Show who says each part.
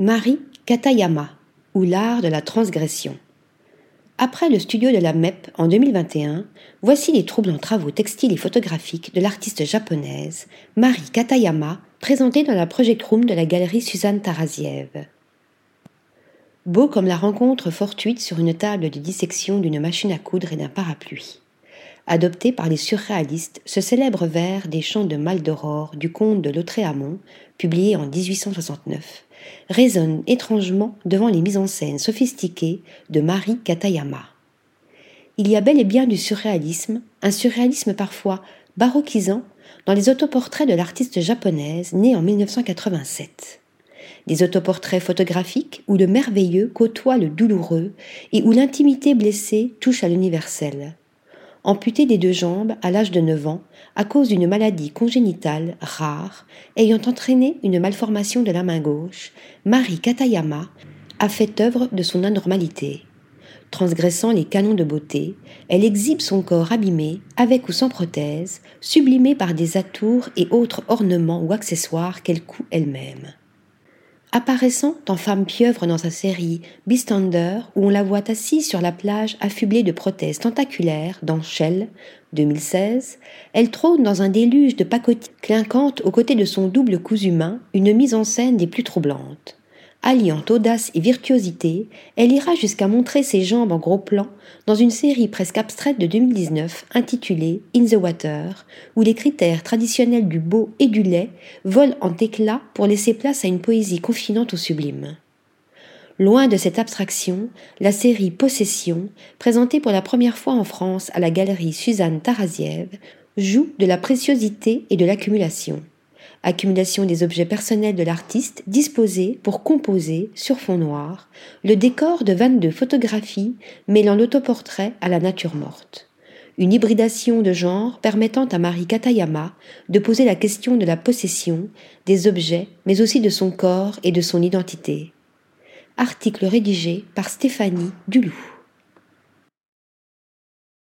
Speaker 1: Marie Katayama, ou l'art de la transgression. Après le studio de la MEP en 2021, voici les troublants travaux textiles et photographiques de l'artiste japonaise Marie Katayama, présentée dans la Project Room de la galerie Suzanne Taraziev. Beau comme la rencontre fortuite sur une table de dissection d'une machine à coudre et d'un parapluie. Adopté par les surréalistes, ce célèbre vers des chants de Maldoror du comte de Lautréamont, publié en 1869, résonne étrangement devant les mises en scène sophistiquées de Marie Katayama. Il y a bel et bien du surréalisme, un surréalisme parfois baroquisant, dans les autoportraits de l'artiste japonaise née en 1987. Des autoportraits photographiques où le merveilleux côtoie le douloureux et où l'intimité blessée touche à l'universel. Amputée des deux jambes à l'âge de 9 ans à cause d'une maladie congénitale rare ayant entraîné une malformation de la main gauche, Marie Katayama a fait œuvre de son anormalité. Transgressant les canons de beauté, elle exhibe son corps abîmé, avec ou sans prothèse, sublimé par des atours et autres ornements ou accessoires qu'elle coud elle-même. Apparaissant en femme pieuvre dans sa série Beastander, où on la voit assise sur la plage affublée de prothèses tentaculaires dans Shell, 2016, elle trône dans un déluge de pacotille clinquante aux côtés de son double cousu humain, une mise en scène des plus troublantes. Alliant audace et virtuosité, elle ira jusqu'à montrer ses jambes en gros plan dans une série presque abstraite de 2019 intitulée In the Water, où les critères traditionnels du beau et du laid volent en éclats pour laisser place à une poésie confinante au sublime. Loin de cette abstraction, la série Possession, présentée pour la première fois en France à la galerie Suzanne Taraziev, joue de la préciosité et de l'accumulation accumulation des objets personnels de l'artiste disposés pour composer, sur fond noir, le décor de 22 photographies mêlant l'autoportrait à la nature morte. Une hybridation de genre permettant à Marie Katayama de poser la question de la possession des objets, mais aussi de son corps et de son identité. Article rédigé par Stéphanie Duloup.